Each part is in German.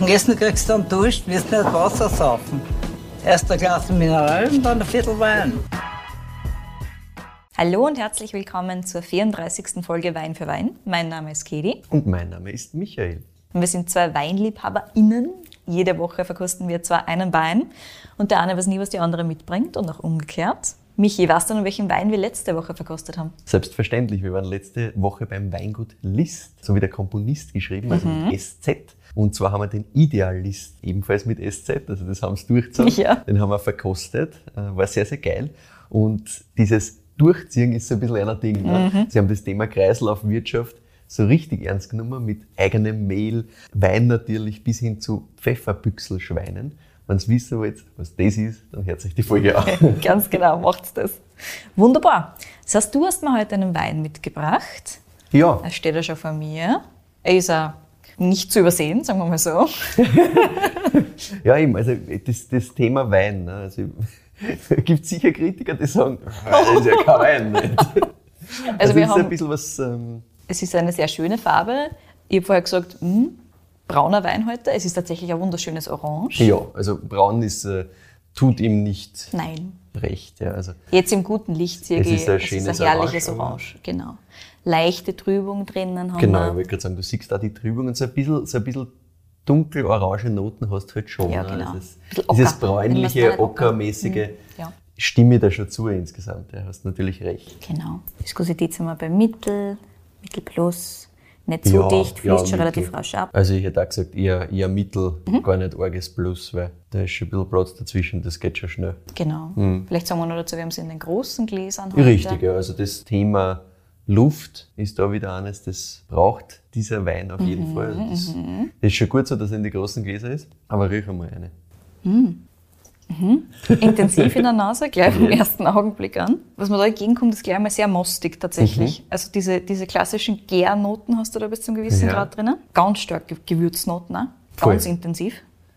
Und Essen kriegst du dann Dusch, wirst nicht Wasser saufen. Erst ein Glas Mineral und dann ein Viertel Wein. Hallo und herzlich willkommen zur 34. Folge Wein für Wein. Mein Name ist Kedi. Und mein Name ist Michael. Und wir sind zwei WeinliebhaberInnen. Jede Woche verkosten wir zwar einen Wein und der eine weiß nie, was die andere mitbringt und auch umgekehrt. Michi, weißt du noch, welchen Wein wir letzte Woche verkostet haben? Selbstverständlich. Wir waren letzte Woche beim Weingut List, so wie der Komponist geschrieben, also Mhm. mit SZ. Und zwar haben wir den Idealist ebenfalls mit SZ, also das haben sie durchgezogen. Ja. Den haben wir verkostet, äh, war sehr, sehr geil. Und dieses Durchziehen ist so ein bisschen einer Ding. Ne? Mhm. Sie haben das Thema Kreislaufwirtschaft so richtig ernst genommen mit eigenem Mehl, Wein natürlich bis hin zu Pfefferbüchselschweinen. Wenn ihr wissen wollt, was das ist, dann hört sich die Folge an. Ganz genau, macht's das. Wunderbar. Das heißt, du hast mir heute einen Wein mitgebracht. ja, Er steht ja schon vor mir. Er ist auch nicht zu übersehen, sagen wir mal so. Ja, eben, also das, das Thema Wein. Ne? Also, es gibt sicher Kritiker, die sagen, das ist ja kein Wein. Nicht? Also, Also wir haben- ein bisschen was. Ähm, Es ist eine sehr schöne Farbe. Ich habe vorher gesagt, hm, brauner Wein heute. Es ist tatsächlich ein wunderschönes Orange. ja, also braun ist, äh, tut ihm nicht Nein. recht. Ja, also, Jetzt im guten Licht sehe Es ist ein es ist ein herrliches Orange, Orange. Genau. Leichte Trübung drinnen haben genau, ich wir. wollte gerade sagen, du siehst da die Trübung und so ein bisschen, so ein bisschen dunkel-orange Noten hast du halt schon. Ja, ne? genau. Dieses Ocker. bräunliche, ockermäßige Mhm, ja. stimme da schon zu insgesamt. Ja, hast natürlich recht. Genau. Viskosität sind wir bei Mittel, Mittel plus. Nicht so dicht, fließt schon Mittel. relativ rasch ab. Also ich hätte auch gesagt, eher, eher Mittel, Mhm. gar nicht arges Plus, weil da ist schon ein bisschen Platz dazwischen, das geht schon schnell. Genau. Vielleicht sagen wir noch dazu, wir haben sie in den großen Gläsern heute. Mhm. Richtig, ja. Also das Thema Luft ist da wieder eines, das braucht dieser Wein auf Mhm, jeden Fall. Also das, das ist schon gut so, dass er in die großen Gläser ist, aber riech einmal eine. Intensiv in der Nase, gleich vom ersten Augenblick an. Was mir da entgegenkommt, ist gleich mal sehr mostig tatsächlich. Also diese, diese klassischen Gärnoten hast du da bis zum gewissen Mhm. Ja. Grad drinnen. Ganz stark Ge- Gewürznoten auch. Voll. Ganz intensiv.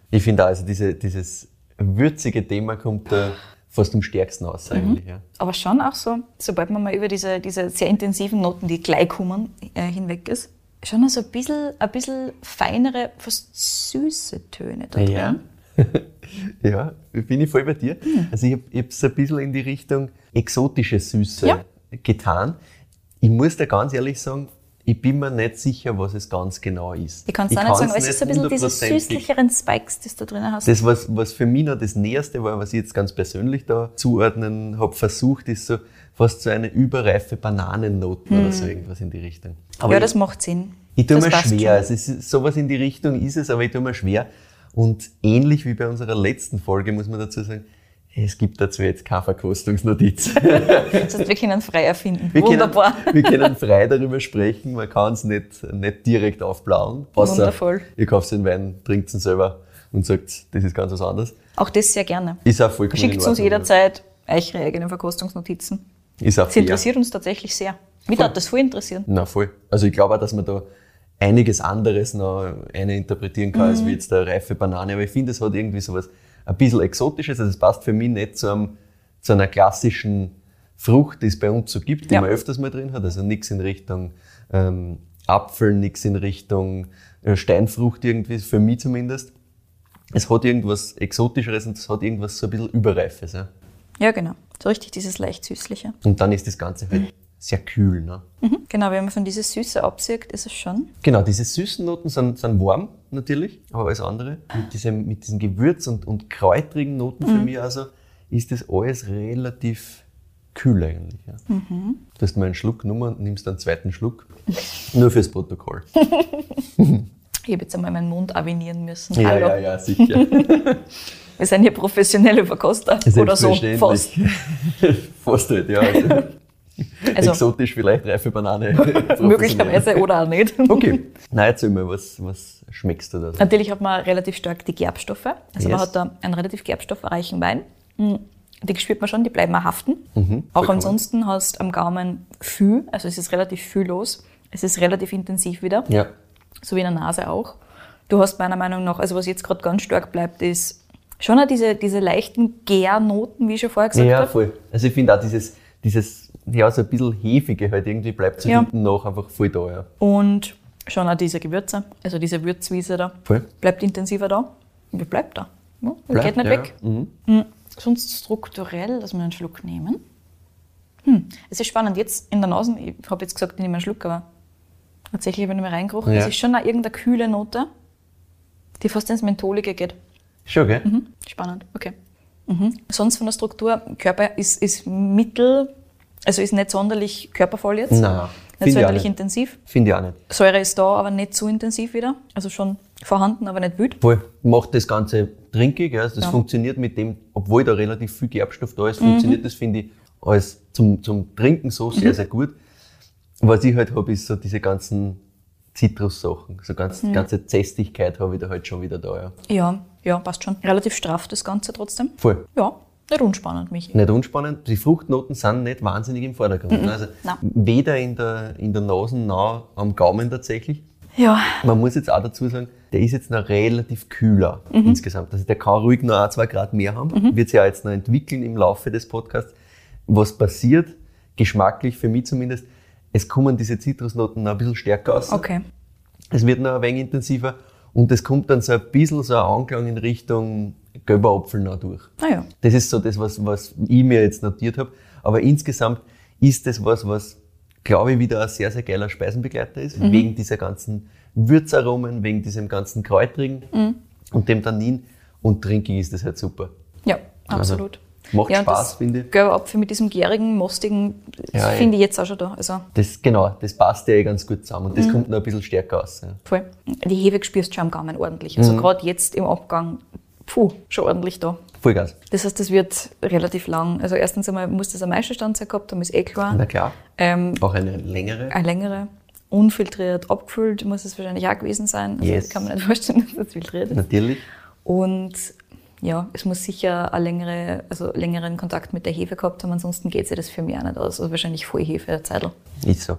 Ich finde auch, also diese, dieses würzige Thema kommt da fast am stärksten aus Mhm. eigentlich. Ja. Aber schon auch so, sobald man mal über diese, diese sehr intensiven Noten, die gleich kommen, äh, hinweg ist, schon so ein bisschen, ein bisschen feinere, fast süße Töne da drin. Ja. ja, bin ich voll bei dir. Hm. Also ich habe es ein bisschen in die Richtung exotische Süße Ja. getan. Ich muss dir ganz ehrlich sagen, ich bin mir nicht sicher, was es ganz genau ist. Ich kann es auch nicht sagen, aber es ist ein bisschen diese süßlicheren Spikes, die du da drin hast. Das, was, was für mich noch das Näherste war, was ich jetzt ganz persönlich da zuordnen habe versucht, ist so fast so eine überreife Bananennoten oder so irgendwas in die Richtung. Aber Hm. ja, ich- das macht Sinn. ich tue Das mir schwer. schon. Also es ist, sowas in die Richtung ist es, aber ich tue mir schwer. Und ähnlich wie bei unserer letzten Folge muss man dazu sagen, es gibt dazu jetzt keine Verkostungsnotiz. Das heißt, wir können frei erfinden. Wir Wunderbar. Können, wir können frei darüber sprechen, man kann es nicht, nicht direkt aufblauen. Außer Wundervoll. ihr kauft den Wein, trinkt ihn selber und sagt, das ist ganz was anderes. Auch das sehr gerne. Ist auch vollkommen Schickt uns jederzeit eure eigenen Verkostungsnotizen. Ist auch Das fair. interessiert uns tatsächlich sehr. Mich Voll. hat das voll interessieren. Na voll. Also ich glaube auch, dass man da einiges anderes noch eine interpretieren kann, Mhm. als wie jetzt eine reife Banane. Aber ich finde, es hat irgendwie sowas ein bisschen Exotisches. Also es passt für mich nicht zu, einem, zu einer klassischen Frucht, die es bei uns so gibt, die Ja. man öfters mal drin hat. Also nichts in Richtung ähm, Apfel, nichts in Richtung äh, Steinfrucht irgendwie, für mich zumindest. Es hat irgendwas Exotischeres und es hat irgendwas so ein bisschen Überreifes. Ja. Ja, genau. So richtig dieses leicht süßliche. Und dann ist das Ganze halt sehr kühl. Ne? Mhm. Genau, wenn man von dieser Süße absieht, ist es schon. Genau, diese süßen Noten sind, sind warm natürlich, aber alles andere. Mit diesem, mit diesen Gewürz- und, und kräutrigen Noten für mich also ist das alles relativ kühl eigentlich. Ja. Du hast mal einen Schluck genommen und nimmst einen zweiten Schluck. Nur fürs Protokoll. Ich habe jetzt einmal meinen Mund avinieren müssen. Ja, Hallo. ja, ja, sicher. Wir sind hier professionelle Verkoster. Oder so, fast. Fast halt, ja. Also, Also Exotisch vielleicht reife Banane. möglicherweise oder auch nicht. Okay. Na, erzähl mal, was, was schmeckst du da? Natürlich hat man relativ stark die Gerbstoffe. Also man Yes. hat da einen relativ gerbstoffreichen Wein. Mm, Die spürt man schon, die bleiben auch haften. Auch Mhm, vollkommen. ansonsten hast du am Gaumen viel, also es ist relativ viel los. Es ist relativ intensiv wieder, Ja. so wie in der Nase auch. Du hast meiner Meinung nach, also was jetzt gerade ganz stark bleibt, ist schon auch diese, diese leichten Gärnoten, wie ich schon vorher gesagt Ja, habe. voll. Also ich finde auch dieses, dieses, ja, so ein bisschen Hefige halt irgendwie bleibt so Ja. hinten noch einfach voll da, ja. Und Schon auch diese Gewürze, also diese Würzwiese da. Voll. Bleibt intensiver da. Wie bleibt da? Ja, Bleibt, geht nicht ja, weg. Mhm. Mhm. Sonst strukturell, dass wir einen Schluck nehmen. Hm. Es ist spannend. Jetzt in der Nase, ich habe jetzt gesagt, ich nehme einen Schluck, aber tatsächlich, wenn ich mal reingerochen, Ja. es ist schon auch irgendeine kühle Note, die fast ins Mentholige geht. Schon, gell? Mhm. Spannend, okay. Mhm. Sonst von der Struktur, Körper ist, ist mittel, also ist nicht sonderlich körpervoll jetzt. Nein, Nicht sonderlich nicht. intensiv. Finde ich auch nicht. Säure ist da, aber nicht zu intensiv wieder. Also schon vorhanden, aber nicht wild. Voll. Macht das Ganze trinkig. Ja. Das Ja. funktioniert mit dem, obwohl da relativ viel Gerbstoff da ist, funktioniert das, finde ich, als zum, zum Trinken so sehr, sehr gut. Was ich halt habe, ist so diese ganzen Zitrussachen. So ganz, ganze Zästigkeit habe ich da halt schon wieder da. Ja. Ja, ja, passt schon. Relativ straff das Ganze trotzdem. Voll. Ja, nicht unspannend, Michi. Nicht unspannend. Die Fruchtnoten sind nicht wahnsinnig im Vordergrund. Also Nein. weder in der, in der Nase noch am Gaumen tatsächlich. Ja, Man muss jetzt auch dazu sagen, der ist jetzt noch relativ kühler Mhm. insgesamt. Also der kann ruhig noch ein, zwei Grad mehr haben. Wird sich ja jetzt noch entwickeln im Laufe des Podcasts. Was passiert, geschmacklich für mich zumindest, es kommen diese Zitrusnoten noch ein bisschen stärker aus. okay. Es wird noch ein wenig intensiver und es kommt dann so ein bisschen so ein Anklang in Richtung gelber Apfel noch durch. Naja, Das ist so das, was, was ich mir jetzt notiert habe. Aber insgesamt ist das was, was, glaube ich, wieder ein sehr, sehr geiler Speisenbegleiter ist, Mhm. wegen dieser ganzen Würzaromen, wegen diesem ganzen Kräutrigen Mhm. und dem Tannin. Und trinkig ist das halt super. ja, absolut. macht ja, Spaß, finde ich. Gelbe Apfel mit diesem gärigen, mostigen, Ja, finde ich jetzt auch schon da. Also Das, genau, das passt ja eh ganz gut zusammen und das Mhm. kommt noch ein bisschen stärker aus. Ja. voll. Die Hefe spürst du schon am Gaumen ordentlich. Mhm. Also gerade jetzt im Abgang, puh, schon ordentlich da. Vollgas. Das heißt, das wird relativ lang. Also erstens einmal muss das eine Meisterstandzeit gehabt haben, ist eh klar. Na klar. Ähm, Auch eine längere. eine längere, unfiltriert, abgefüllt muss es wahrscheinlich auch gewesen sein. Also Yes. das kann man nicht vorstellen, dass das filtriert ist. Natürlich. Und ja, es muss sicher eine längere, also längeren Kontakt mit der Hefe gehabt haben, ansonsten geht sich das für mich auch nicht aus. Also wahrscheinlich Vollhefe, der Zeitl. Ist so.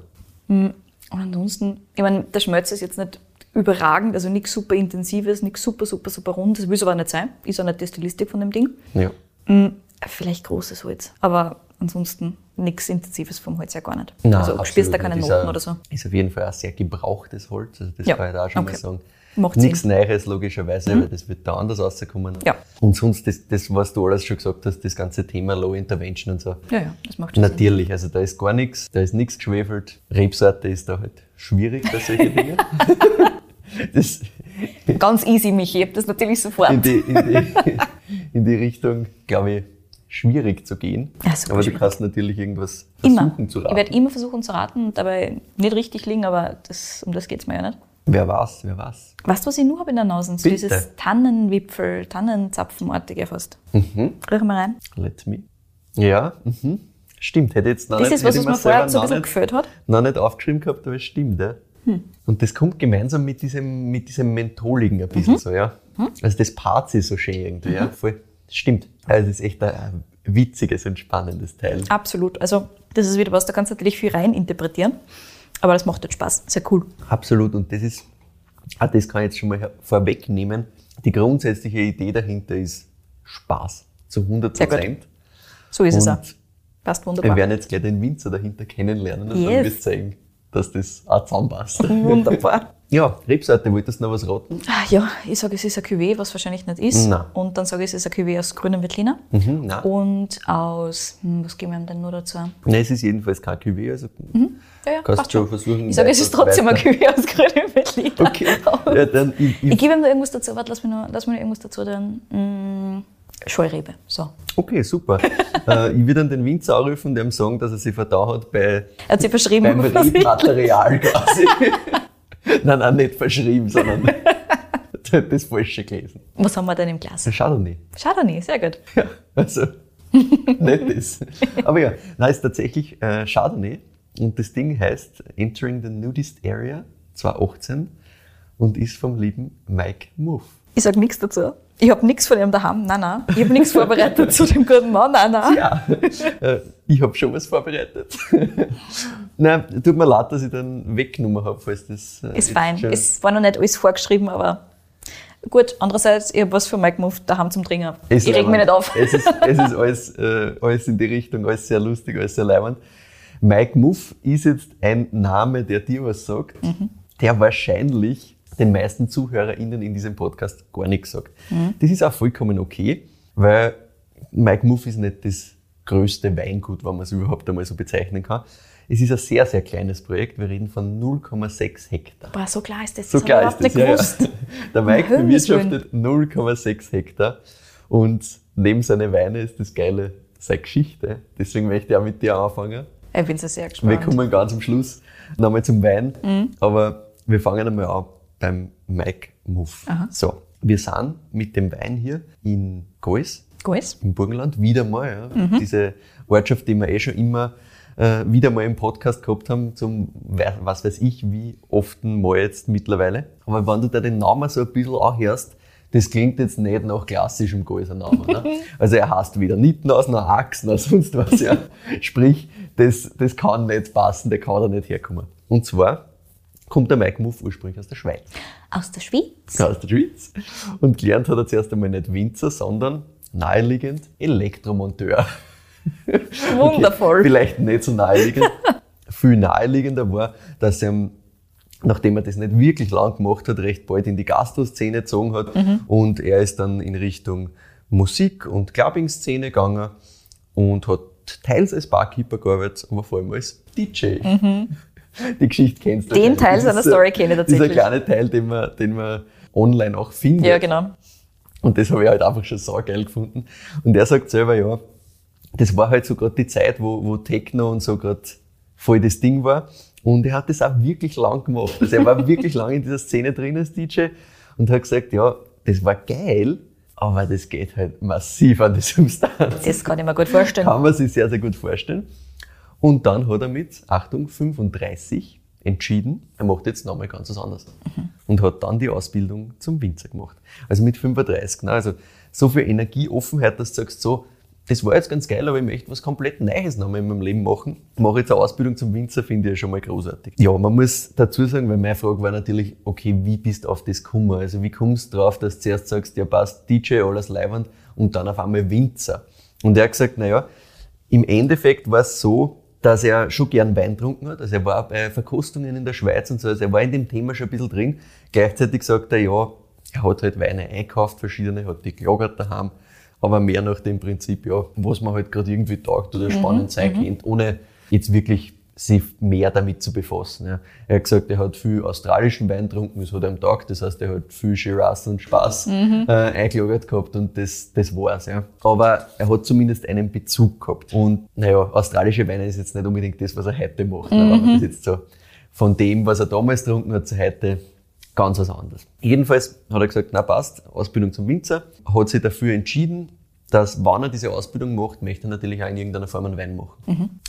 Und ansonsten, ich meine, der Schmelz ist jetzt nicht überragend, also nichts super intensives, nichts super, super, super rund. Das will es aber nicht sein. Ist auch nicht die Stilistik von dem Ding. Ja. Mm, Vielleicht großes Holz, aber ansonsten nichts Intensives vom Holz ja gar nicht. Nein, also du spürst da keine. Noten ist oder ein- so. Ist auf jeden Fall ein sehr gebrauchtes Holz. Also das Ja, kann ich da auch schon okay. mal sagen. Macht Nichts Sinn. Mhm. Neues logischerweise, weil das wird da anders rauskommen. Ja. Und sonst, das, das, was du alles schon gesagt hast, das ganze Thema Low Intervention und so. Ja, ja, das macht schon Sinn. Natürlich, also da ist gar nichts, da ist nichts geschwefelt. Rebsorte ist da halt schwierig bei solchen Dingen. Das, Ganz easy, Michi, ich das natürlich sofort. in, die, in, die, in die Richtung, glaube ich, schwierig zu gehen. Super Aber du schwierig. kannst natürlich irgendwas Immer. versuchen zu Ich raten. werde immer versuchen zu raten und dabei nicht richtig liegen, aber das, um das geht's mir ja nicht. Wer weiß, wer weiß. Weißt du, was ich nur habe in der Nase? So dieses Tannenwipfel, Tannenzapfenartige fast. Mhm. Riech mal rein. Let me. Ja, mhm. stimmt. Hätte jetzt noch Das nicht, ist was, was ich mir vorher so ein bisschen gefällt hat. noch nicht aufgeschrieben gehabt, aber es stimmt, ja. Hm. Und das kommt gemeinsam mit diesem, mit diesem Mentholigen ein Mhm. bisschen so, ja. Also das paart sich so schön irgendwie, ja. Voll. Das stimmt. Also das ist echt ein, witziges und spannendes Teil. Absolut. Also, das ist wieder was, da kannst du natürlich viel rein interpretieren. Aber das macht jetzt Spaß. Sehr cool. Absolut. Und das ist, ah, das kann ich jetzt schon mal vorwegnehmen. Die grundsätzliche Idee dahinter ist Spaß. Zu 100 Sehr gut. Prozent. So ist es auch. Und Passt wir wunderbar. werden jetzt gleich den Winzer dahinter kennenlernen und dann Yes. wird zeigen, dass das auch zusammenpasst. Wunderbar. ja, Rebsorte, wolltest du noch was raten? Ah, Ja, ich sage, es ist ein Cuvée, was wahrscheinlich nicht ist. Nein. Und dann sage ich, es ist ein Cuvée aus grünem Veltliner. Mhm, nein. Und aus, hm, was geben wir ihm denn nur dazu? Nein, es ist jedenfalls kein Cuvée, also Ja, ja, kannst schon versuchen. Ich sage, es ist weiter- trotzdem ein weiter- Cuvée aus grünem Veltliner. Okay, ja, dann ich, Ich ich, gebe ihm noch irgendwas dazu. Warte, lass mich noch, lass mich noch irgendwas dazu tun. Mm, Scheurebe. So. okay, super. äh, ich würde dann den Winzer anrufen und ihm sagen, dass er sich verdaut hat bei, Er hat sie verschrieben. beim Rebmaterial quasi. nein, nein, nicht verschrieben, sondern das Falsche gelesen. Was haben wir denn im Glas? Chardonnay. Chardonnay, sehr gut. Ja, also, nicht das. Aber ja, nein, ist tatsächlich äh, Chardonnay und das Ding heißt Entering the Nudist Area 2018 und ist vom lieben Mike Muff. Ich sage nichts dazu. Ich habe nichts von ihm daheim. Nein, nein. Ich habe nichts vorbereitet zu dem guten Mann. Nein, nein. Ja, äh, ich habe schon was vorbereitet. Nein, tut mir leid, dass ich dann weggenommen habe, falls das. äh, Ist fein. Es war noch nicht alles vorgeschrieben, aber gut. Andererseits, ich habe was für Mike Muff daheim zum Trinken. Ich reg mich nicht auf. Es ist, es ist alles, äh, alles in die Richtung, alles sehr lustig, alles sehr leibend. Mike Muff ist jetzt ein Name, der dir was sagt. Mhm. der wahrscheinlich den meisten ZuhörerInnen in diesem Podcast gar nichts sagt. Das ist auch vollkommen okay, weil Mike Muff ist nicht das größte Weingut, wenn man es überhaupt einmal so bezeichnen kann. Es ist ein sehr, sehr kleines Projekt. Wir reden von 0,6 Hektar. Boah, so klar ist das. So das klar ist das. Ja, ja. Der Mike bewirtschaftet 0,6 Hektar und neben seinen Weine ist das Geile seine Geschichte. Deswegen möchte ich auch mit dir anfangen. Ich bin so sehr Wir gespannt. kommen ganz am Schluss nochmal zum Wein, Mhm. aber wir fangen einmal an beim Mike Muff. So, wir sind mit dem Wein hier in Gois, Gut. im Burgenland, wieder mal. Ja. Mhm. Diese Ortschaft, die wir eh schon immer äh, wieder mal im Podcast gehabt haben, zum was weiß ich, wie oft mal jetzt mittlerweile. Aber wenn du da den Namen so ein bisschen anhörst, das klingt jetzt nicht nach klassischem Goiser Namen. Ne? Also er heißt weder Nittenhaus, noch Axt, noch sonst was. Ja. Sprich, das, das kann nicht passen, der kann da nicht herkommen. Und zwar kommt der Mike Muff ursprünglich aus der Schweiz Aus der Schweiz. aus der Schweiz. Und gelernt hat er zuerst einmal nicht Winzer, sondern naheliegend Elektromonteur. Wundervoll. Okay, vielleicht nicht so naheliegend. Viel naheliegender war, dass er, nachdem er das nicht wirklich lang gemacht hat, recht bald in die Gastro-Szene gezogen hat. Und er ist dann in Richtung Musik- und Clubbing-Szene gegangen und hat teils als Barkeeper gearbeitet, aber vor allem als DJ. Die Geschichte kennst du. Den. Teil seiner Story kenne ich tatsächlich. Dieser kleine Teil, den man, den man online auch findet. Ja, genau. Und das habe ich halt einfach schon so geil gefunden. Und er sagt selber, ja, das war halt so gerade die Zeit, wo, wo Techno und so gerade voll das Ding war. Und er hat das auch wirklich lang gemacht. Also er war wirklich lang in dieser Szene drin als DJ und hat gesagt, ja, das war geil, aber das geht halt massiv an die Substanz. Das kann ich mir gut vorstellen. Kann man sich sehr, sehr gut vorstellen. Und dann hat er mit, Achtung, 35 entschieden, er macht jetzt nochmal ganz was anderes. Und hat dann die Ausbildung zum Winzer gemacht. Also mit 35. Ne? Also so viel Energie, Offenheit, dass du sagst, so, das war jetzt ganz geil, aber ich möchte was komplett Neues nochmal in meinem Leben machen. Mache jetzt eine Ausbildung zum Winzer, finde ich ja schon mal großartig. Ja, man muss dazu sagen, weil meine Frage war natürlich, okay, wie bist du auf das gekommen? Also wie kommst du drauf, dass du zuerst sagst, ja passt, DJ, alles leibend und dann auf einmal Winzer? Und er hat gesagt, naja, im Endeffekt war es so, dass er schon gern Wein getrunken hat. Also er war bei Verkostungen in der Schweiz und so, also er war in dem Thema schon ein bisschen drin. Gleichzeitig sagt er, ja, er hat halt Weine einkauft, verschiedene, hat die gelagert daheim, aber mehr nach dem Prinzip, ja, was man halt gerade irgendwie taugt oder spannend sein kennt, ohne jetzt wirklich sich mehr damit zu befassen. Ja. Er hat gesagt, er hat viel australischen Wein getrunken, das hat er am Tag, das heißt, er hat viel Shiraz und Spaß äh, eingelagert gehabt und das, das war's. Ja. Aber er hat zumindest einen Bezug gehabt. Und naja, australische Weine ist jetzt nicht unbedingt das, was er heute macht. Wenn man das jetzt so von dem, was er damals getrunken hat, zu heute ganz was anderes. Jedenfalls hat er gesagt, na passt, Ausbildung zum Winzer, hat sich dafür entschieden, dass, wenn er diese Ausbildung macht, möchte er natürlich auch in irgendeiner Form einen Wein machen.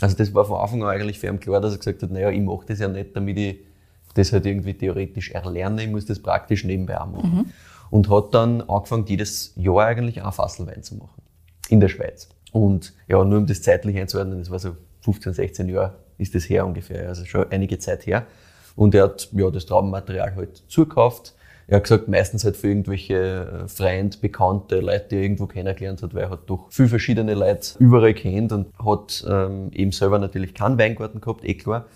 Also das war von Anfang an eigentlich für ihn klar, dass er gesagt hat, naja, ich mache das ja nicht, damit ich das halt irgendwie theoretisch erlerne, ich muss das praktisch nebenbei auch machen. Und hat dann angefangen, jedes Jahr eigentlich einen Fasselwein zu machen. In der Schweiz. Und ja, nur um das zeitlich einzuordnen, das war so 15, 16 Jahre ist das her ungefähr, also schon einige Zeit her. Und er hat ja das Traubenmaterial halt zugekauft. Er hat gesagt, meistens halt für irgendwelche äh, Freund, Bekannte, Leute, die er irgendwo kennengelernt hat, weil er hat doch viel verschiedene Leute überall kennt und hat ähm, eben selber natürlich keinen Weingarten gehabt, eh klar.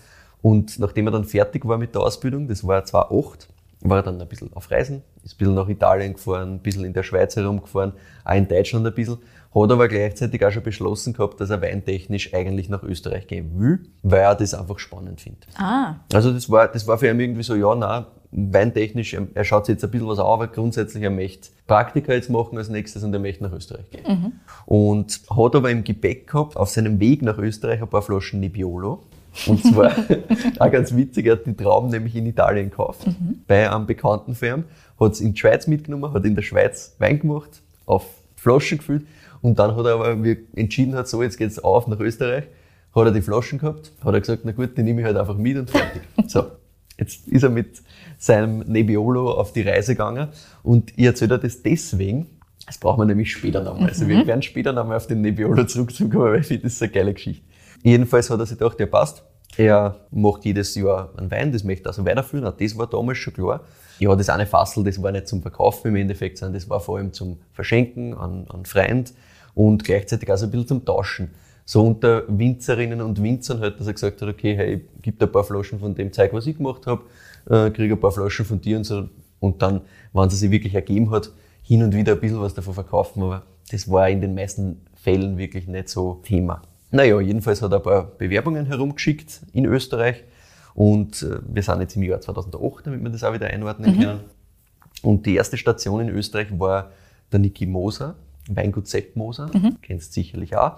Und nachdem er dann fertig war mit der Ausbildung, das war 2008, war er dann ein bisschen auf Reisen, ist ein bisschen nach Italien gefahren, ein bisschen in der Schweiz herumgefahren, auch in Deutschland ein bisschen, hat aber gleichzeitig auch schon beschlossen gehabt, dass er weintechnisch eigentlich nach Österreich gehen will, weil er das einfach spannend findet. Ah, Also das war, das war für ihn irgendwie so, ja, na, weintechnisch, er, er schaut sich jetzt ein bisschen was an, aber grundsätzlich, er möchte Praktika jetzt machen als nächstes und er möchte nach Österreich gehen. Und hat aber im Gepäck gehabt, auf seinem Weg nach Österreich, ein paar Flaschen Nebbiolo. Und zwar, auch ganz witzig, er hat die Trauben nämlich in Italien gekauft, bei einem bekannten Firm, hat es in die Schweiz mitgenommen, hat in der Schweiz Wein gemacht, auf Flaschen gefüllt und dann hat er aber, wie er entschieden hat, so, jetzt geht's auf nach Österreich, hat er die Flaschen gehabt, hat er gesagt, na gut, die nehme ich halt einfach mit und fertig. So. Jetzt ist er mit seinem Nebbiolo auf die Reise gegangen und ich erzähle dir das deswegen, das brauchen wir nämlich später nochmal. Also wir werden später nochmal auf den Nebbiolo zurückkommen, weil ich finde, das ist eine geile Geschichte. Jedenfalls hat er sich gedacht, ja passt, er macht jedes Jahr einen Wein, das möchte er also weiterführen, auch das war damals schon klar. Ja, das eine Fassel, das war nicht zum Verkaufen im Endeffekt, sondern das war vor allem zum Verschenken an, an Freund und gleichzeitig auch so ein bisschen zum Tauschen. so unter Winzerinnen und Winzern halt, dass er gesagt hat, okay, hey, gib ein paar Flaschen von dem Zeug, was ich gemacht habe, äh, kriege ein paar Flaschen von dir und so. Und dann, wenn es sich wirklich ergeben hat, hin und wieder ein bisschen was davon verkaufen, aber das war in den meisten Fällen wirklich nicht so Thema. Naja, jedenfalls hat er ein paar Bewerbungen herumgeschickt in Österreich und äh, wir sind jetzt im Jahr 2008, damit wir das auch wieder einordnen mhm. können. Und die erste Station in Österreich war der Niki Moser, Weingut Sepp Moser, mhm. kennst sicherlich auch.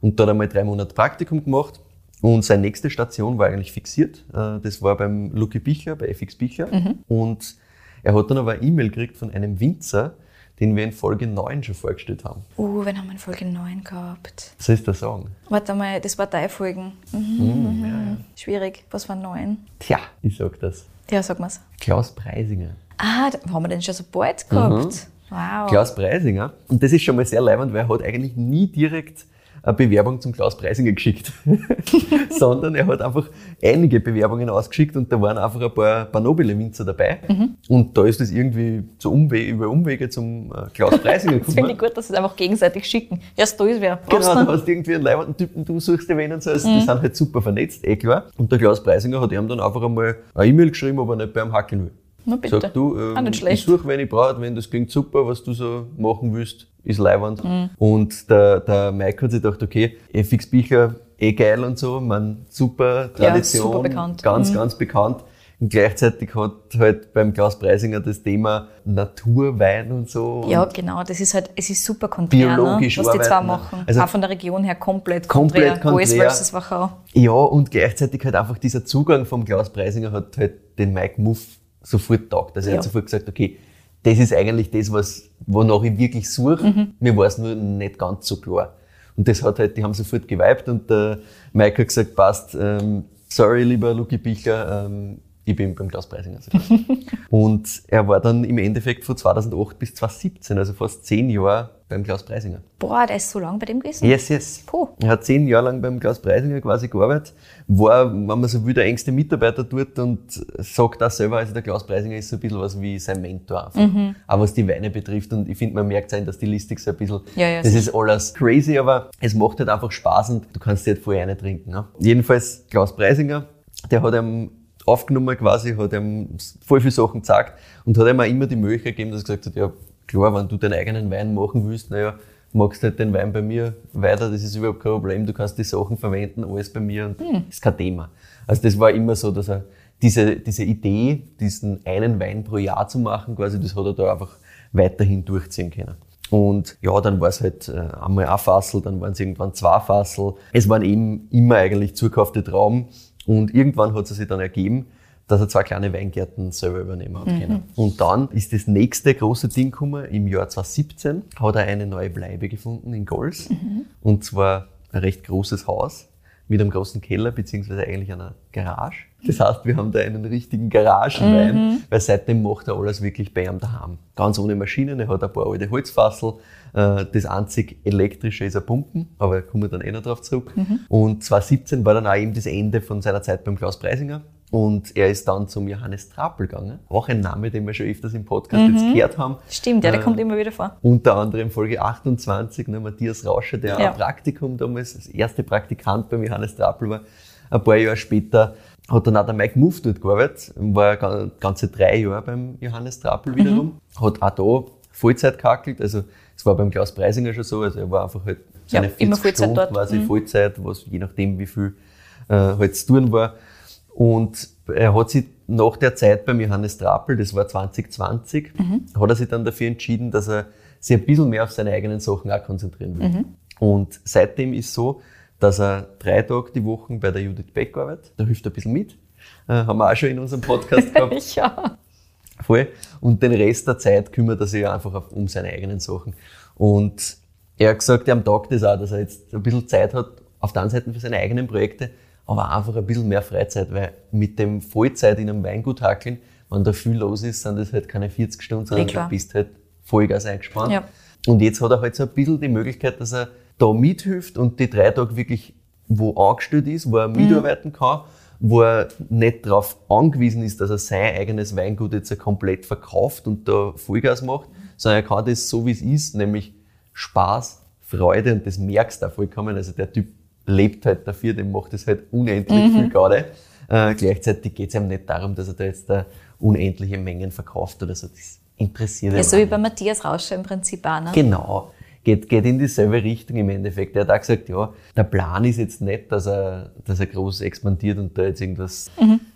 Und da hat er mal drei Monate Praktikum gemacht. Und seine nächste Station war eigentlich fixiert. Äh, das war beim Lucky Bichler, bei FX Bichler. Mhm. Und er hat dann aber eine E-Mail gekriegt von einem Winzer, den wir in Folge 9 schon vorgestellt haben. Uh, wen haben wir in Folge 9 gehabt? Was ich da sagen? Warte mal, das war deine Folgen. Mhm, mm, ja, ja. Schwierig. Was war 9? Tja, ich sag das. Ja, sag mal's. Klaus Preisinger. Ah, haben wir den schon so bald gehabt? Mhm. Wow. Klaus Preisinger. Und das ist schon mal sehr leibend, weil er hat eigentlich nie direkt eine Bewerbung zum Klaus Preisinger geschickt, sondern er hat einfach einige Bewerbungen ausgeschickt und da waren einfach ein paar, paar nobile Winzer dabei. Mhm. Und da ist es irgendwie zu Umwege, über Umwege zum äh, Klaus Preisinger gekommen. das finde ich gut, dass sie es einfach gegenseitig schicken. Erst da ist wer. Genau, du hast irgendwie einen leibenden Typen, du suchst wen und so. Also mhm. Die sind halt super vernetzt, eh klar. Und der Klaus Preisinger hat ihm dann einfach einmal eine E-Mail geschrieben, ob er nicht bei ihm hackeln will. Na bitte. Sag du, ähm, ich suche, wenn ich brauche, wenn das klingt super, was du so machen willst, ist leiwand. Mhm. Und der, der Mike hat sich gedacht, okay, FX Bichler, eh geil und so, man super Tradition, ja, super bekannt. ganz, mhm. ganz bekannt. Und gleichzeitig hat halt beim Klaus Preisinger das Thema Naturwein und so. Ja, genau. Das ist halt, es ist super konträr, ne, biologisch ne? was die zwei machen. Also auch von der Region her komplett komplett konträr. Alles versus Wachau. Ja, und gleichzeitig halt einfach dieser Zugang vom Klaus Preisinger hat halt den Mike Muff sofort taugt. Also er hat sofort gesagt, okay, das ist eigentlich das, was, wonach ich wirklich suche. Mhm. Mir war es nur nicht ganz so klar. Und das hat halt, die haben sofort geweibt und der Mike hat gesagt, passt, ähm, sorry, lieber Luki Bichler, ähm, ich bin beim Klaus Preisinger. und er war dann im Endeffekt von 2008 bis 2017, also fast zehn Jahre beim Klaus Preisinger. Boah, der ist so lange bei dem gewesen? Yes, yes. Puh. Er hat zehn Jahre lang beim Klaus Preisinger quasi gearbeitet, war, wenn man so will, der engste Mitarbeiter dort und sagt auch selber, also der Klaus Preisinger ist so ein bisschen was wie sein Mentor einfach. Mhm. Auch was die Weine betrifft und ich finde, man merkt sein, dass die Listik so ein bisschen, ja, ja, das ist alles crazy, aber es macht halt einfach Spaß und du kannst dir halt vorher eine trinken. Ne? Jedenfalls Klaus Preisinger, der hat einem aufgenommen quasi, hat ihm voll viele Sachen gezeigt und hat ihm auch immer die Möglichkeit gegeben, dass er gesagt hat, ja klar, wenn du deinen eigenen Wein machen willst, naja, magst halt den Wein bei mir weiter, das ist überhaupt kein Problem, du kannst die Sachen verwenden, alles bei mir und hm. ist kein Thema. Also das war immer so, dass er diese, diese Idee, diesen einen Wein pro Jahr zu machen, quasi, das hat er da einfach weiterhin durchziehen können. Und ja, dann war es halt äh, einmal ein Fassel, dann waren es irgendwann zwei Fassel. Es waren eben immer eigentlich zugekaufte Trauben. Und irgendwann hat es sich dann ergeben, dass er zwei kleine Weingärten selber übernehmen hat mhm. Und dann ist das nächste große Ding gekommen. Im Jahr 2017 hat er eine neue Bleibe gefunden in Gols. Mhm. Und zwar ein recht großes Haus mit einem großen Keller, beziehungsweise eigentlich einer Garage. Das heißt, wir haben da einen richtigen Garagenwein, mhm. weil seitdem macht er alles wirklich bei ihm daheim. Ganz ohne Maschinen, er hat ein paar alte Holzfassel. Äh, das einzig elektrische ist ein Pumpen, aber da kommen wir dann eh noch drauf zurück. Mhm. Und 2017 war dann auch eben das Ende von seiner Zeit beim Klaus Preisinger. Und er ist dann zum Johannes Trapel gegangen. Auch ein Name, den wir schon öfters im Podcast mhm. jetzt gehört haben. Stimmt, ja, der äh, kommt immer wieder vor. Unter anderem Folge 28, ne, Matthias Rauscher, der ja. ein Praktikum damals, als erster Praktikant beim Johannes Trapel war. Ein paar Jahre später hat dann auch der Mike Muff dort gearbeitet, war ganze drei Jahre beim Johannes Trapel wiederum. Mhm. Hat auch da Vollzeit gehackelt, also es war beim Klaus Preisinger schon so, also er war einfach halt seine ja, 40 Stunden dort. quasi mhm. Vollzeit, was je nachdem wie viel äh, halt zu tun war. Und er hat sich nach der Zeit beim Johannes Trapel, das war 2020, mhm. hat er sich dann dafür entschieden, dass er sich ein bisschen mehr auf seine eigenen Sachen auch konzentrieren will. Mhm. Und seitdem ist so, dass er drei Tage die Woche bei der Judith Beck arbeitet. Da hilft er ein bisschen mit. Äh, haben wir auch schon in unserem Podcast gehabt. ja. Voll. Und den Rest der Zeit kümmert er sich einfach um seine eigenen Sachen. Und er hat gesagt, er am Tag das auch, dass er jetzt ein bisschen Zeit hat, auf der einen Seite für seine eigenen Projekte, aber einfach ein bisschen mehr Freizeit, weil mit dem Vollzeit in einem Weingut hackeln, wenn da viel los ist, sind das halt keine 40 Stunden, sondern du bist halt Vollgas eingespannt. Ja. Und jetzt hat er halt so ein bisschen die Möglichkeit, dass er da mithilft und die drei Tage wirklich wo angestellt ist, wo er mhm. mitarbeiten kann, wo er nicht darauf angewiesen ist, dass er sein eigenes Weingut jetzt komplett verkauft und da Vollgas macht, sondern er kann das so, wie es ist, nämlich Spaß, Freude und das merkst du auch vollkommen. Also der Typ lebt halt dafür, dem macht es halt unendlich Mhm. viel gerade. Äh, gleichzeitig geht es ihm nicht darum, dass er da jetzt da unendliche Mengen verkauft oder so. Das interessiert Ja, ihn so auch wie bei Matthias Rauscher im Prinzip auch, ne? Genau. Geht, geht in dieselbe Richtung im Endeffekt. Er hat auch gesagt, ja, der Plan ist jetzt nicht, dass er, dass er groß expandiert und da jetzt irgendwas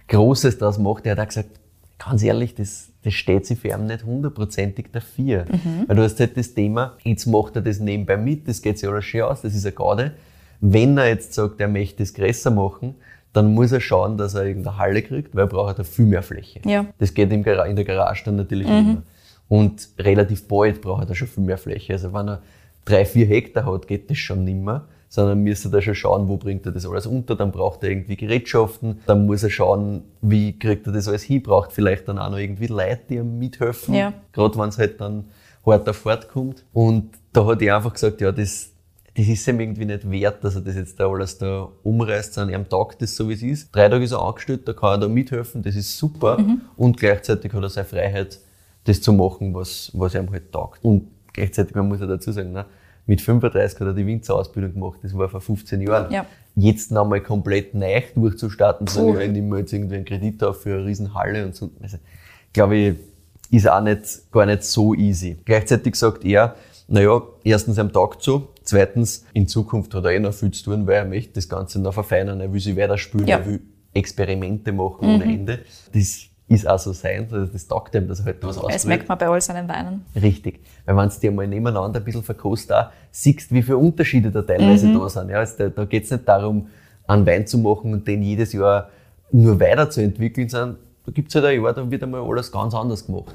Großes draus macht. Er hat auch gesagt, ganz ehrlich, das, das steht sich für ihn nicht hundertprozentig dafür. Weil du hast halt das Thema, jetzt macht er das nebenbei mit, das geht sich alles schön aus, das ist eine Garde. Wenn er jetzt sagt, er möchte das größer machen, dann muss er schauen, dass er irgendeine Halle kriegt, weil er braucht da viel mehr Fläche. Ja. Das geht in der Garage dann natürlich Mhm. immer. Und relativ bald braucht er schon viel mehr Fläche. Also wenn er drei, vier Hektar hat, geht das schon nimmer. Sondern müsste er schon schauen, wo bringt er das alles unter. Dann braucht er irgendwie Gerätschaften. Dann muss er schauen, wie kriegt er das alles hin. Braucht vielleicht dann auch noch irgendwie Leute, die ihm mithelfen. Ja. Gerade wenn es halt dann hart auf hart kommt. Und da hat er einfach gesagt, ja, das, das ist ihm irgendwie nicht wert, dass er das jetzt da alles da umreißt, sondern ihm taugt das so, wie es ist. Drei Tage ist er angestellt, da kann er da mithelfen, das ist super. Und gleichzeitig hat er seine Freiheit, das zu machen, was, was ihm halt taugt. Und gleichzeitig, man muss ja dazu sagen, ne, mit 35 hat er die Winzerausbildung gemacht, das war vor 15 Jahren. Ja. Jetzt nochmal komplett neu durchzustarten, ja, ich nehme jetzt irgendwie einen Kredit auf für eine Riesenhalle und so. Also, glaube ich, ist auch nicht, gar nicht so easy. Gleichzeitig sagt er, naja, erstens am Tag so, zweitens, in Zukunft hat er eh noch viel zu tun, weil er möchte das Ganze noch verfeinern, er will sich weiterspielen, Ja. er will Experimente machen ohne Ende. Das ist auch so sein, also das taugt ihm, dass er halt was Das ausprobiert. merkt man bei all seinen Weinen. Richtig. Weil wenn du dir mal nebeneinander ein bisschen verkostet, auch, siehst, wie viele Unterschiede da teilweise da sind. Ja, also da da geht es nicht darum, einen Wein zu machen und den jedes Jahr nur weiterzuentwickeln, sondern da gibt es halt ein Jahr, da wird einmal alles ganz anders gemacht.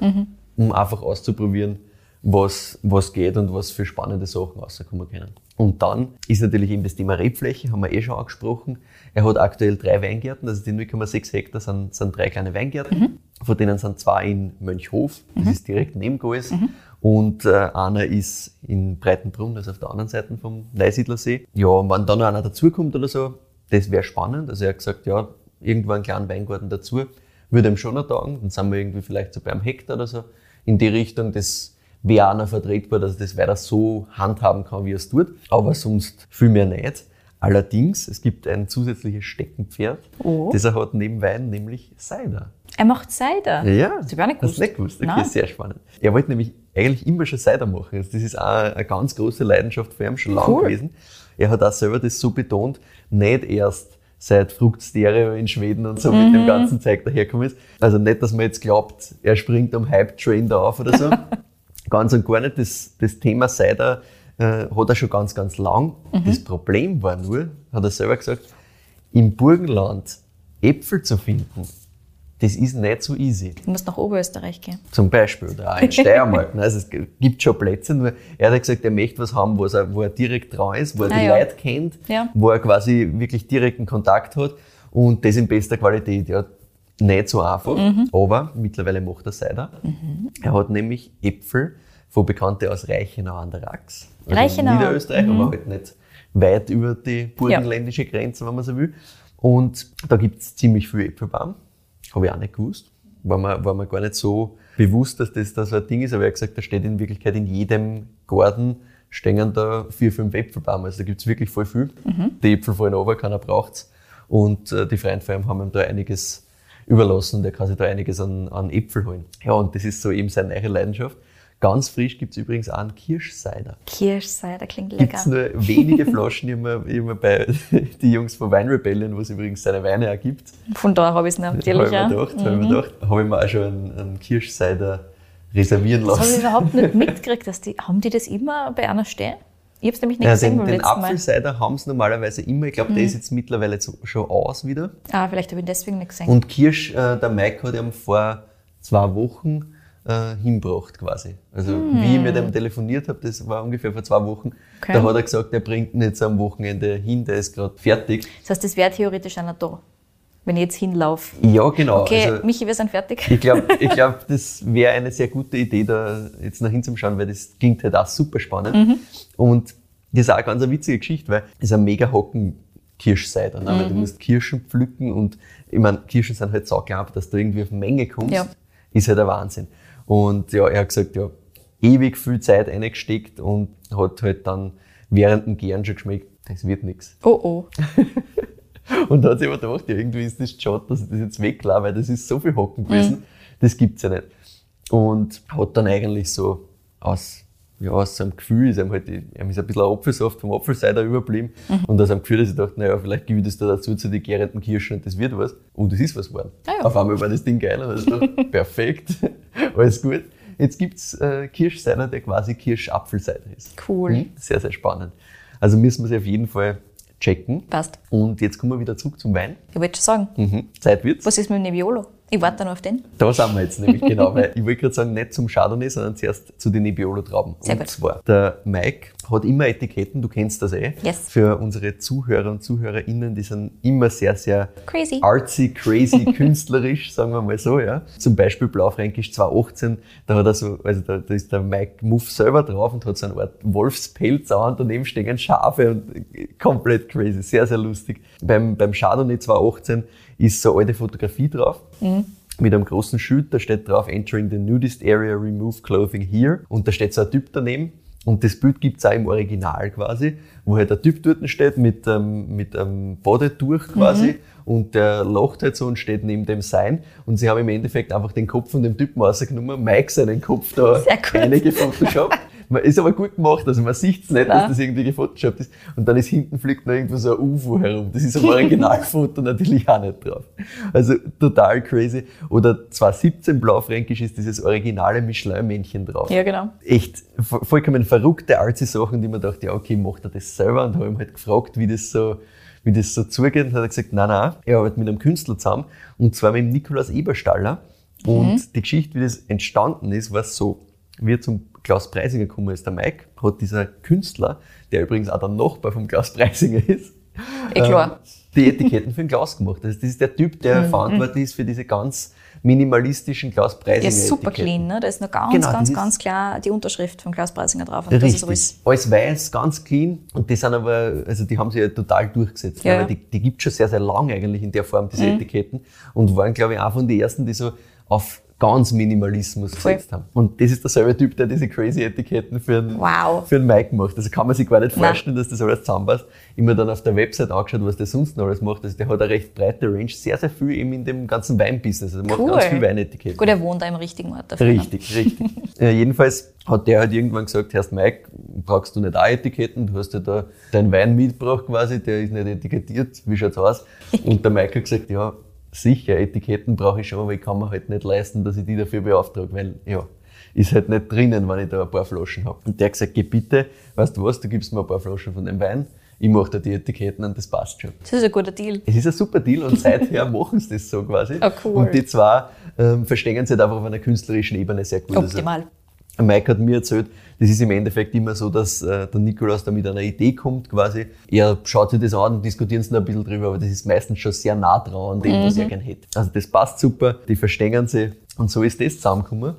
Um einfach auszuprobieren, was, was geht und was für spannende Sachen rauskommen können. Und dann ist natürlich eben das Thema Rebfläche, haben wir eh schon angesprochen. Er hat aktuell drei Weingärten, also die 0,6 Hektar sind, sind drei kleine Weingärten. Von denen sind zwei in Mönchhof, das ist direkt neben Goes. Und äh, einer ist in Breitenbrunn, also auf der anderen Seite vom Neusiedlersee. Ja, und wenn dann noch einer dazukommt oder so, das wäre spannend. Also er hat gesagt, ja, irgendwo einen kleinen Weingarten dazu, würde ihm schon noch taugen. Dann sind wir irgendwie vielleicht so bei einem Hektar oder so in die Richtung. Das wäre auch noch vertretbar, dass er das weiter so handhaben kann, wie er es tut. Aber sonst viel mehr nicht. Allerdings, es gibt ein zusätzliches Steckenpferd, Oh. das er hat neben Wein, nämlich Cider. Er macht Cider. Ja, Das hab ich nicht Hast du gewusst. nicht gewusst? Okay, Nein. sehr spannend. Er wollte nämlich eigentlich immer schon Cider machen. Also das ist auch eine ganz große Leidenschaft für ihn schon lange Cool. gewesen. Er hat auch selber das so betont, nicht erst seit Fruchtstereo in Schweden und so Mhm. mit dem ganzen Zeug daherkommen ist. Also nicht, dass man jetzt glaubt, er springt am Hype-Train da auf oder so. ganz und gar nicht. Das, das Thema Cider äh, hat er schon ganz, ganz lang. Mhm. Das Problem war nur, hat er selber gesagt, im Burgenland Äpfel zu finden, das ist nicht so easy. Du musst nach Oberösterreich gehen. Zum Beispiel, oder auch in Steiermark. ne? Also es gibt schon Plätze, nur er hat gesagt, er möchte was haben, wo er, wo er direkt dran ist, wo er Ah, die ja. Leute kennt, Ja. wo er quasi wirklich direkten Kontakt hat und das in bester Qualität. Ja, nicht so einfach, Mhm. aber mittlerweile macht er Cider. Er hat nämlich Äpfel von Bekannte aus Reichenau an der Rax. Also Reichenau. Niederösterreich, aber halt nicht weit über die burgenländische Grenze, wenn man so will. Und da gibt's ziemlich viel Äpfelbaum. Habe ich auch nicht gewusst. War mir, war mir gar nicht so bewusst, dass das, das ein Ding ist. Aber er hat gesagt, da steht in Wirklichkeit in jedem Garten stehen da vier, fünf Äpfelbäume. Also da gibt's wirklich voll viel. Die Äpfel fallen runter, keiner braucht's. Und äh, die Freien von ihm haben ihm da einiges überlassen und er kann sich da einiges an, an Äpfel holen. Ja, und das ist so eben seine neue Leidenschaft. Ganz frisch gibt's übrigens auch einen Kirschcider. Kirschcider klingt Gibt's lecker. nur wenige Flaschen immer, immer bei die Jungs von Wine Rebellion, wo es übrigens seine Weine auch gibt. Von da habe ich es natürlich. Mir gedacht, habe ich mir gedacht, habe ich mir auch schon einen, einen Kirschcider reservieren Das habe ich lassen. überhaupt nicht mitgekriegt. Dass die, haben die das immer bei einer stehen? Ich habe es nämlich nicht Ja, gesehen den beim den. Apfelcider haben sie normalerweise immer. Ich glaube, der ist jetzt mittlerweile schon aus wieder. Ah, vielleicht habe ich ihn deswegen nicht gesehen. Und Kirsch, äh, der Mike hat ihm vor zwei Wochen äh, hinbracht quasi. Also wie ich mit ihm telefoniert habe, das war ungefähr vor zwei Wochen, Okay. da hat er gesagt, er bringt ihn jetzt am Wochenende hin, der ist gerade fertig. das heißt, das wäre theoretisch einer da, wenn ich jetzt hinlaufe. Ja, genau. Okay, also, Michi, wir sind fertig. ich glaube, ich glaub, das wäre eine sehr gute Idee, da jetzt nach hinzuschauen, weil das klingt halt auch super spannend. Mhm. Und das ist auch eine ganz eine witzige Geschichte, weil es ist ein mega Hocken Kirschcider. Ne? Weil Mhm. du musst Kirschen pflücken und ich meine, Kirschen sind halt so knapp, dass du irgendwie auf Menge kommst, Ja. ist halt ein Wahnsinn. Und ja, er hat gesagt, ja, ewig viel Zeit eingesteckt und hat halt dann während dem Gären schon geschmeckt, das wird nichts. Oh oh. Und da hat sich aber gedacht, ja, irgendwie ist das schade, dass ich das jetzt weglasse, weil das ist so viel Hocken gewesen, das gibt's ja nicht. Und hat dann eigentlich so aus, ja, aus seinem Gefühl, ist ihm halt, ihm ist ein bisschen ein Apfelsaft vom Apfelcider überblieben. Und aus einem Gefühl, dass ich dachte, naja, vielleicht gebe ich das da dazu zu den gärenden Kirschen und das wird was. Und es ist was geworden. Ah ja. Auf einmal war das Ding geil und ich dachte, perfekt, alles gut. Jetzt gibt's äh, Kirschcider, der quasi Kirschapfelcider ist. Cool. Mhm, Sehr, sehr spannend. Also müssen wir sie auf jeden Fall checken. Passt. Und jetzt kommen wir wieder zurück zum Wein. Ich wollte schon sagen, Mhm. Zeit wird's. was ist mit dem Nebbiolo? Ich warte noch auf den. Da sind wir jetzt nämlich genau, weil ich wollte gerade sagen, nicht zum Chardonnay, sondern zuerst zu den Nebbiolo-Trauben. Sehr und gut. zwar, der Mike hat immer Etiketten, du kennst das eh. Yes. Für unsere Zuhörer und Zuhörerinnen, die sind immer sehr, sehr Crazy. artsy, crazy, künstlerisch, sagen wir mal so, ja. Zum Beispiel Blaufränkisch 2018, da hat er so, also da, da ist der Mike Muff selber drauf und hat so eine Art Wolfspelz an, daneben stehen Schafe und äh, komplett crazy, sehr, sehr lustig. Beim, beim Chardonnay 2018 ist so eine alte Fotografie drauf. Mit einem großen Schild, da steht drauf, entering the nudist area, remove clothing here. Und da steht so ein Typ daneben. Und das Bild gibt's auch im Original quasi, wo halt der Typ dort steht mit, ähm, mit einem Badetuch quasi und der lacht halt so und steht neben dem Sein. Und sie haben im Endeffekt einfach den Kopf von dem Typen rausgenommen, Mike seinen Kopf da reingefotoshoppt. Man ist aber gut gemacht, also man sieht's nicht, dass Nein. das irgendwie gefotoshoppt ist. Und dann ist hinten fliegt noch irgendwo so ein UFO herum. Das ist am Originalfoto natürlich auch nicht drauf. Also total crazy. Oder 2017 Blaufränkisch ist dieses originale Michelin-Männchen drauf. Ja, genau. Echt vo- vollkommen verrückte alte Sachen, die man dachte, ja okay, macht er das selber? Und habe ihm halt gefragt, wie das so, wie das so zugeht. Und hat er gesagt, nein, nein, er arbeitet mit einem Künstler zusammen. Und zwar mit dem Nikolaus Eberstaller. Und die Geschichte, wie das entstanden ist, war so. Wie er zum Klaus Preisinger gekommen ist, der Mike, hat dieser Künstler, der übrigens auch der Nachbar vom Klaus Preisinger ist, Eh klar. ähm, die Etiketten für den Klaus gemacht. Also das ist der Typ, der verantwortlich ist für diese ganz minimalistischen Klaus Preisinger Der ist super Etiketten. clean, ne? Da ist noch ganz, Genau, ganz, ganz klar die Unterschrift von Klaus Preisinger drauf. Und das ist Richtig. alles. Alles weiß, ganz clean. Und die sind aber, also die haben sich ja total durchgesetzt. Ja, Ja, ja. die, die gibt schon sehr, sehr lang eigentlich in der Form, diese Etiketten. Und waren, glaube ich, auch von den ersten, die so auf ganz Minimalismus Voll. gesetzt haben. Und das ist derselbe Typ, der diese crazy Etiketten für einen, Wow. für einen Mike macht. Also kann man sich gar nicht Nein. vorstellen, dass das alles zusammenpasst. Immer dann auf der Website angeschaut, was der sonst noch alles macht. Also der hat eine recht breite Range, sehr, sehr viel eben in dem ganzen Weinbusiness. Also er macht Cool. ganz viel Weinetiketten. Gut, er wohnt da im richtigen Ort dafür. ne? Richtig, richtig. äh, jedenfalls hat der halt irgendwann gesagt, Herr Mike, brauchst du nicht auch Etiketten? Du hast ja da deinen Wein mitgebracht quasi, der ist nicht etikettiert. Wie schaut's aus? Und der Mike hat gesagt, ja, sicher, Etiketten brauche ich schon, aber ich kann mir halt nicht leisten, dass ich die dafür beauftrage, weil, ja, ist halt nicht drinnen, wenn ich da ein paar Flaschen habe. Und der hat gesagt, geh bitte, weißt du was, du gibst mir ein paar Flaschen von dem Wein, ich mache dir die Etiketten und das passt schon. Das ist ein guter Deal. Es ist ein super Deal und seither machen sie das so quasi. Ah, cool. Und die zwei ähm, verstehen sich halt einfach auf einer künstlerischen Ebene sehr gut. Optimal. Also, Mike hat mir erzählt, das ist im Endeffekt immer so, dass äh, der Nikolaus da mit einer Idee kommt quasi. Er schaut sich das an und diskutieren sie noch ein bisschen drüber, aber das ist meistens schon sehr nah dran an dem, was er gerne hätte. Also das passt super, die verstehen sie und so ist das zusammengekommen.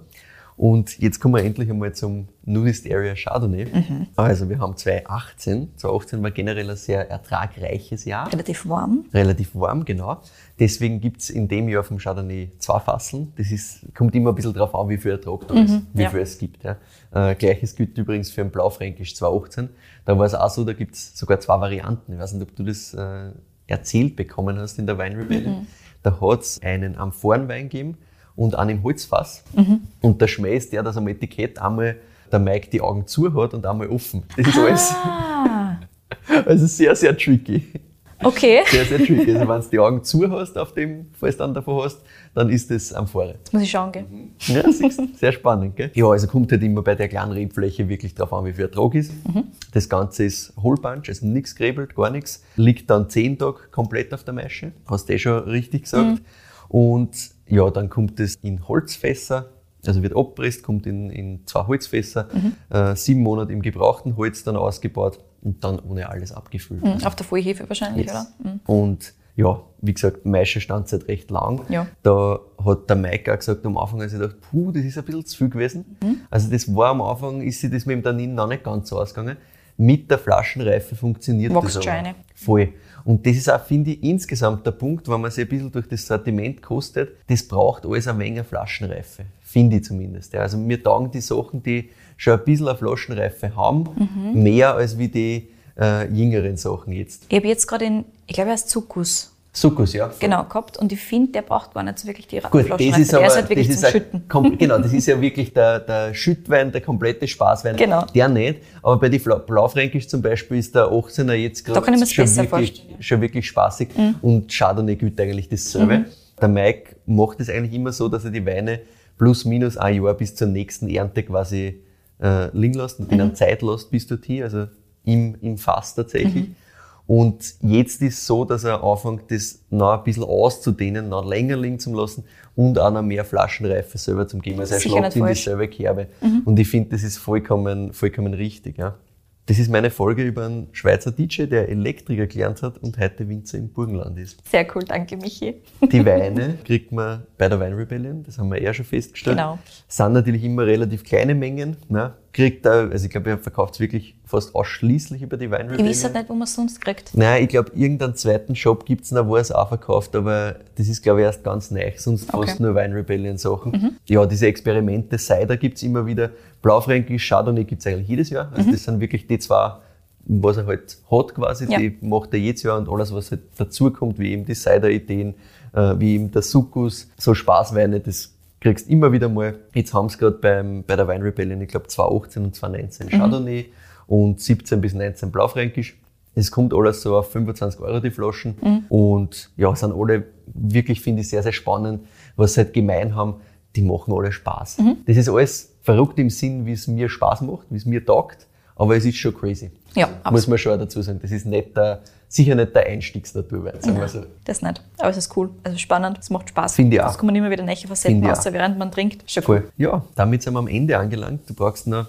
Und jetzt kommen wir endlich einmal zum Nudist Area Chardonnay. Also wir haben 2018. 2018 war generell ein sehr ertragreiches Jahr. Relativ warm. Relativ warm, genau. Deswegen gibt's in dem Jahr vom Chardonnay zwei Fasseln. Das ist, kommt immer ein bisschen drauf an, wie viel Ertrag da ist, wie ja. viel es gibt. Ja. Äh, Gleiches gilt übrigens für ein Blaufränkisch 2018. Da war es auch so, da gibt's sogar zwei Varianten. Ich weiß nicht, ob du das äh, erzählt bekommen hast in der Wine Rebellion. Da hat's einen Amphorenwein gegeben und einen im Holzfass. Und der Schmäh ist der, dass am Etikett einmal der Mike die Augen zu hat und einmal offen. Das ist alles. Ah, Also sehr, sehr tricky okay. sehr, sehr tricky. Also wenn du die Augen zu hast, auf dem, falls du dann davon hast, dann ist das Amphore. Jetzt muss ich schauen, gell? Ja, siehst du, sehr spannend, gell? Ja, also kommt halt immer bei der kleinen Rebfläche wirklich drauf an, wie viel Ertrag ist. Das Ganze ist Whole also nichts gräbelt, gar nichts. Liegt dann zehn Tage komplett auf der Maische. Hast du eh schon richtig gesagt. Und ja, dann kommt es in Holzfässer. Also wird abgepresst, kommt in, in zwei Holzfässer, äh, sieben Monate im gebrauchten Holz dann ausgebaut und dann ohne alles abgefüllt. Mhm, Auf der Vollhefe wahrscheinlich, Yes. oder? Mhm. Und ja, wie gesagt, Maische stand seit recht lang. Ja. Da hat der Mike auch gesagt am Anfang, als ich dachte, puh, das ist ein bisschen zu viel gewesen. Mhm. Also das war am Anfang, ist sich das mit dem Tannin noch nicht ganz so ausgegangen. Mit der Flaschenreife funktioniert Wächst das aber. Voll. Und das ist auch, finde ich, insgesamt der Punkt, wenn man sich ein bisschen durch das Sortiment kostet, das braucht alles eine Menge Flaschenreife. Finde ich zumindest. Also mir taugen die Sachen, die schon ein bisschen eine Flaschenreife haben, Mhm. mehr als wie die äh, jüngeren Sachen jetzt. Ich habe jetzt gerade den, ich glaube, er heißt Zuckus. Suckus, ja. Genau, gehabt. Und ich finde, der braucht gar nicht so wirklich die Gut, das ist der aber, ist halt wirklich das zum ein Schütten. kom- genau, das ist ja wirklich der, der Schüttwein, der komplette Spaßwein. Genau. Der nicht. Aber bei den Fla- Blaufränkisch zum Beispiel ist der 18er jetzt Da gerade kann ich mir's schon, besser wirklich. Mhm. schon wirklich spaßig. Und Chardonnay gilt eigentlich dasselbe. Der Mike macht es eigentlich immer so, dass er die Weine plus minus ein Jahr bis zur nächsten Ernte quasi äh, liegen lässt und Mhm. ihnen Zeit lässt bis dorthin, also im, im Fass tatsächlich. Mhm. Und jetzt ist so, dass er anfängt, das noch ein bisschen auszudehnen, noch länger liegen zu lassen und auch noch mehr Flaschenreife selber zu geben. Also er schlägt in dieselbe Kerbe. Und ich finde, das ist vollkommen, vollkommen richtig. Ja. Das ist meine Folge über einen Schweizer DJ, der Elektriker gelernt hat und heute Winzer im Burgenland ist. Sehr cool, danke Michi. Die Weine kriegt man bei der Wine Rebellion, das haben wir eher schon festgestellt. Genau. Sind natürlich immer relativ kleine Mengen. Ne? Kriegt da, also ich glaube, ihr verkauft es wirklich fast ausschließlich über die Wine Ich weiß halt nicht, wo man es sonst kriegt. Nein, ich glaube, irgendeinen zweiten Shop gibt es noch, wo er es auch verkauft, aber das ist, glaube ich, erst ganz neu. Sonst Okay. fast nur Wine Rebellion Sachen. Ja, diese Experimente, Cider gibt es immer wieder. Blaufränkisch, Chardonnay gibt es eigentlich jedes Jahr. Also das sind wirklich die zwei, was er halt hat quasi, Ja. die macht er jedes Jahr und alles, was halt dazukommt, wie eben die Cider-Ideen, äh, wie eben der Suckus, so Spaßweine, das kriegst immer wieder mal. Jetzt haben sie gerade beim bei der Wine Rebellion, ich glaube 2018 und 2019 Chardonnay und 17 bis 19 Blaufränkisch. Es kommt alles so auf 25 Euro die Flaschen und ja, sind alle wirklich, finde ich, sehr, sehr spannend, was sie halt gemein haben, die machen alle Spaß. Das ist alles verrückt im Sinn, wie es mir Spaß macht, wie es mir taugt, aber es ist schon crazy. Ja, muss absolut. man schon dazu sagen. Das ist nicht der, sicher nicht der Einstiegsnaturwein, sagen wir so. Das nicht. Aber es ist cool. Also spannend, es macht Spaß. Finde ich auch. Es kommen immer wieder neue Facetten raus, während man trinkt. Schon cool. Ja, damit sind wir am Ende angelangt. Du brauchst noch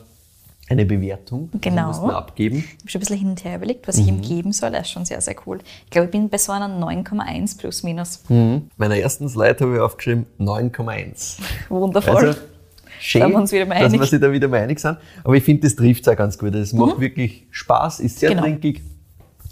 eine Bewertung. Genau. Du musst abgeben. Ich habe schon ein bisschen hin und her überlegt, was ich ihm geben soll. Er ist schon sehr, sehr cool. Ich glaube, ich bin bei so einer 9,1 plus minus. Mhm. Meiner ersten Slide habe ich aufgeschrieben 9,1. Wundervoll. Also, schön, dass wir sich da wieder mal einig sind. Aber ich finde, das trifft es auch ganz gut. Es macht wirklich Spaß, ist sehr Genau. trinkig,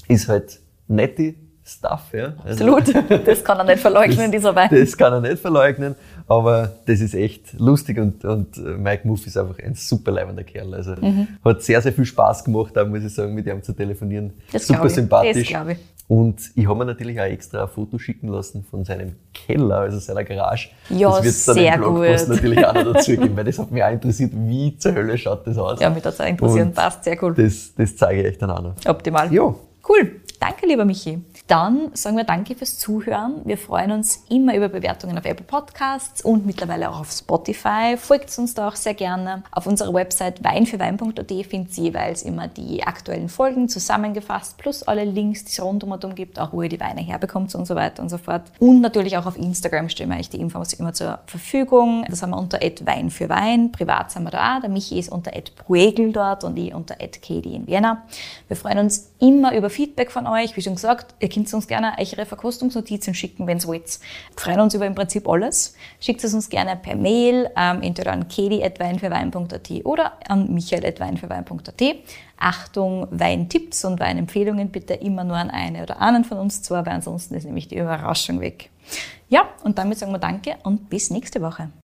ist halt nette Stuff. Ja. Also, Absolut. Das kann er nicht verleugnen, dieser Wein. Das kann er nicht verleugnen, aber das ist echt lustig und, und äh, Mike Muff ist einfach ein super leibender Kerl. Also Mhm. hat sehr, sehr viel Spaß gemacht, da muss ich sagen, mit ihm zu telefonieren. Das super sympathisch. Das glaub ich. Und ich habe mir natürlich auch extra ein Foto schicken lassen von seinem Keller, also seiner Garage. Ja, das wird's dann sehr im Blogpost gut. natürlich auch noch dazu geben, weil das hat mich auch interessiert, wie zur Hölle schaut das aus. Ja, mich hat es auch interessiert. Passt, sehr cool. Das, das zeige ich euch dann auch noch. Optimal. Ja. Cool. Danke, lieber Michi. Dann sagen wir danke fürs Zuhören. Wir freuen uns immer über Bewertungen auf Apple Podcasts und mittlerweile auch auf Spotify. Folgt uns da auch sehr gerne. Auf unserer Website weinfürwein.at findet ihr jeweils immer die aktuellen Folgen zusammengefasst, plus alle Links, die es rundum und um gibt, auch wo ihr die Weine herbekommt und so weiter und so fort. Und natürlich auch auf Instagram stellen wir euch die Infos immer zur Verfügung. Das haben wir unter Wein für Wein. Privat sind wir da auch. Der Michi ist unter Bruegel dort und ich unter Katie in Vienna. Wir freuen uns immer über Feedback von euch. Wie schon gesagt, ihr könnt uns gerne eure Verkostungsnotizen schicken, wenn ihr wollt. Wir freuen uns über im Prinzip alles. Schickt es uns gerne per Mail, ähm, entweder an kedi.weinfürwein.at oder an michael.weinfürwein.at. Achtung, Weintipps und Weinempfehlungen bitte immer nur an eine oder einen von uns zwei, weil ansonsten ist nämlich die Überraschung weg. Ja, und damit sagen wir Danke und bis nächste Woche.